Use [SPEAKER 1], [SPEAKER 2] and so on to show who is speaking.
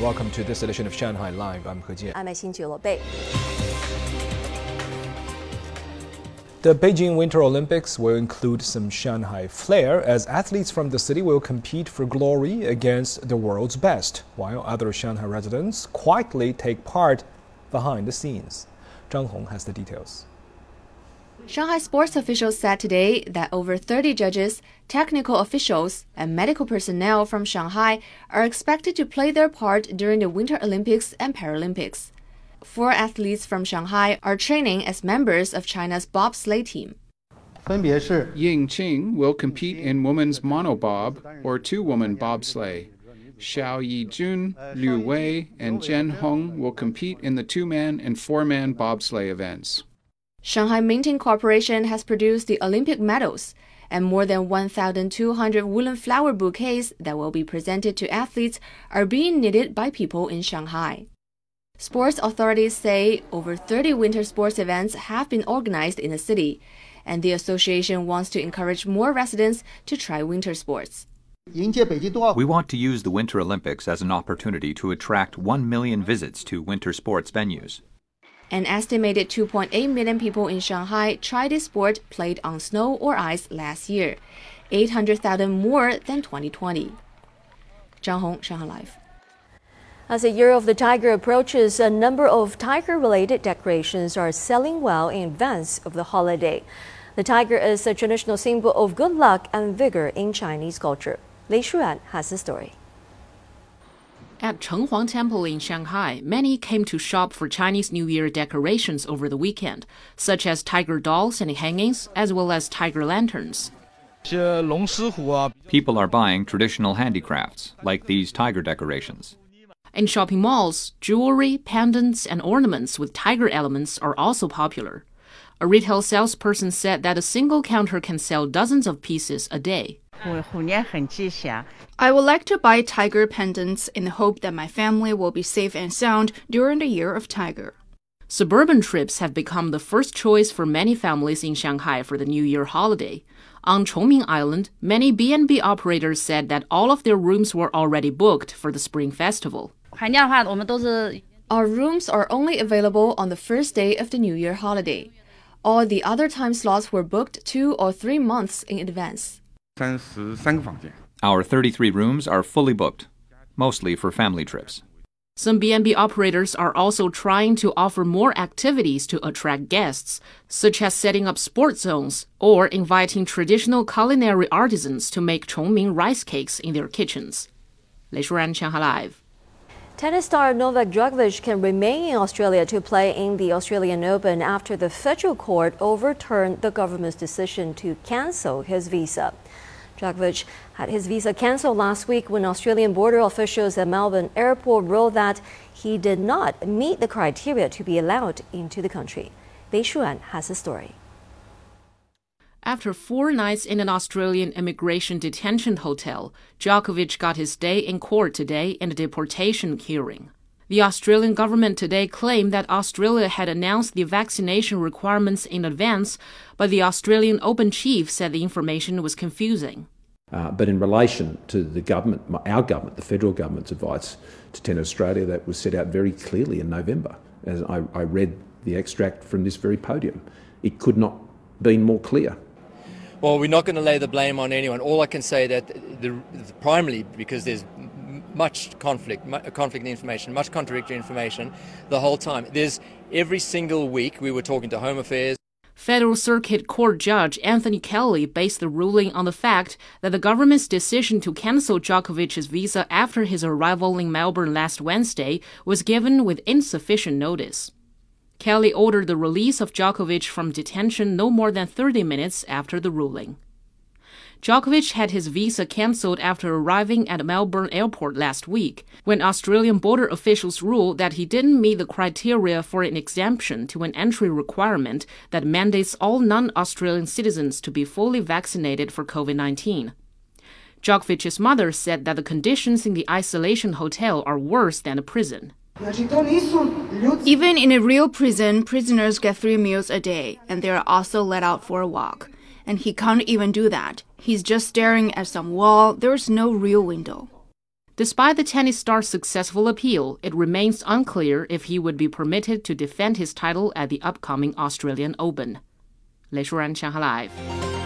[SPEAKER 1] Welcome to this edition of Shanghai Live. I'm He Jian.
[SPEAKER 2] I'm Xin Bei.
[SPEAKER 1] The Beijing Winter Olympics will include some Shanghai flair as athletes from the city will compete for glory against the world's best, while other Shanghai residents quietly take part behind the scenes. Zhang Hong has the details.
[SPEAKER 2] Shanghai sports officials said today that over 30 judges, technical officials, and medical personnel from Shanghai are expected to play their part during the Winter Olympics and Paralympics. Four athletes from Shanghai are training as members of China's bobsleigh team.
[SPEAKER 3] Ying Qing will compete in women's monobob or two-woman bobsleigh. Shao Yijun, Liu Wei, and Zhen Heng will compete in the two-man and four-man bobsleigh events.
[SPEAKER 2] Shanghai Minting Corporation has produced the Olympic medals and more than 1,200 woolen flower bouquets that will be presented to athletes are being knitted by people in Shanghai. Sports authorities say over 30 winter sports events have been organized in the city, and the association wants to encourage more residents to try winter sports.
[SPEAKER 4] We want to use the Winter Olympics as an opportunity to attract 1 million visits to winter sports venues.
[SPEAKER 2] An estimated 2.8 million people in Shanghai tried this sport played on snow or ice last year, 800,000 more than 2020. Zhang Hong, Shanghai Live. As the Year of the Tiger approaches, a number of tiger related decorations are selling well in advance of the holiday. The tiger is a traditional symbol of good luck and vigor in Chinese culture. Lei Shuran has the story.
[SPEAKER 5] At Chenghuang Temple in Shanghai, many came to shop for Chinese New Year decorations over the weekend, such as tiger dolls and hangings, as well as tiger lanterns.
[SPEAKER 4] People are buying traditional handicrafts, like these tiger decorations.
[SPEAKER 5] In shopping malls, jewelry, pendants, and ornaments with tiger elements are also popular. A retail salesperson said that a single counter can sell dozens of pieces a day.
[SPEAKER 6] I would like to buy tiger pendants in the hope that my family will be safe and sound during the year of tiger.
[SPEAKER 5] Suburban trips have become the first choice for many families in Shanghai for the New Year holiday. On Chongming Island, many B&B operators said that all of their rooms were already booked for the Spring Festival.
[SPEAKER 2] Our rooms are only available on the first day of the New Year holiday. All the other time slots were booked two or three months in advance.
[SPEAKER 4] Our 33 rooms are fully booked, mostly for family trips.
[SPEAKER 5] Some B&B operators are also trying to offer more activities to attract guests, such as setting up sports zones or inviting traditional culinary artisans to make Chongming rice cakes in their kitchens. Lei Shuran, Shanghai Live.
[SPEAKER 2] Tennis star Novak Djokovic can remain in Australia to play in the Australian Open after the federal court overturned the government's decision to cancel his visa. Djokovic had his visa cancelled last week when Australian border officials at Melbourne Airport ruled that he did not meet the criteria to be allowed into the country. Lei Shuran has the story.
[SPEAKER 5] After four nights in an Australian immigration detention hotel, Djokovic got his day in court today in a deportation hearing. The Australian government today claimed that Australia had announced the vaccination requirements in advance, but the Australian Open chief said the information was confusing.
[SPEAKER 7] Uh, but in relation to the government, our government, the federal government's advice to Tennis Australia, that was set out very clearly in November. As I, I read the extract from this very podium, it could not been more clear.
[SPEAKER 8] Well, we're not going to lay the blame on anyone. All I can say that the, the primarily because there's much conflict, conflict information, much contradictory information the whole time. There's every single week we were talking to Home Affairs.
[SPEAKER 5] Federal Circuit Court Judge Anthony Kelly based the ruling on the fact that the government's decision to cancel Djokovic's visa after his arrival in Melbourne last Wednesday was given with insufficient notice. Kelly ordered the release of Djokovic from detention no more than 30 minutes after the ruling. Djokovic had his visa cancelled after arriving at Melbourne Airport last week, when Australian border officials ruled that he didn't meet the criteria for an exemption to an entry requirement that mandates all non Australian citizens to be fully vaccinated for COVID 19. Djokovic's mother said that the conditions in the isolation hotel are worse than a prison.
[SPEAKER 6] Even in a real prison, prisoners get three meals a day, and they are also let out for a walk. And he can't even do that. He's just staring at some wall. There's no real window.
[SPEAKER 5] Despite the tennis star's successful appeal, it remains unclear if he would be permitted to defend his title at the upcoming Australian Open. 雷淑然，上海 Live。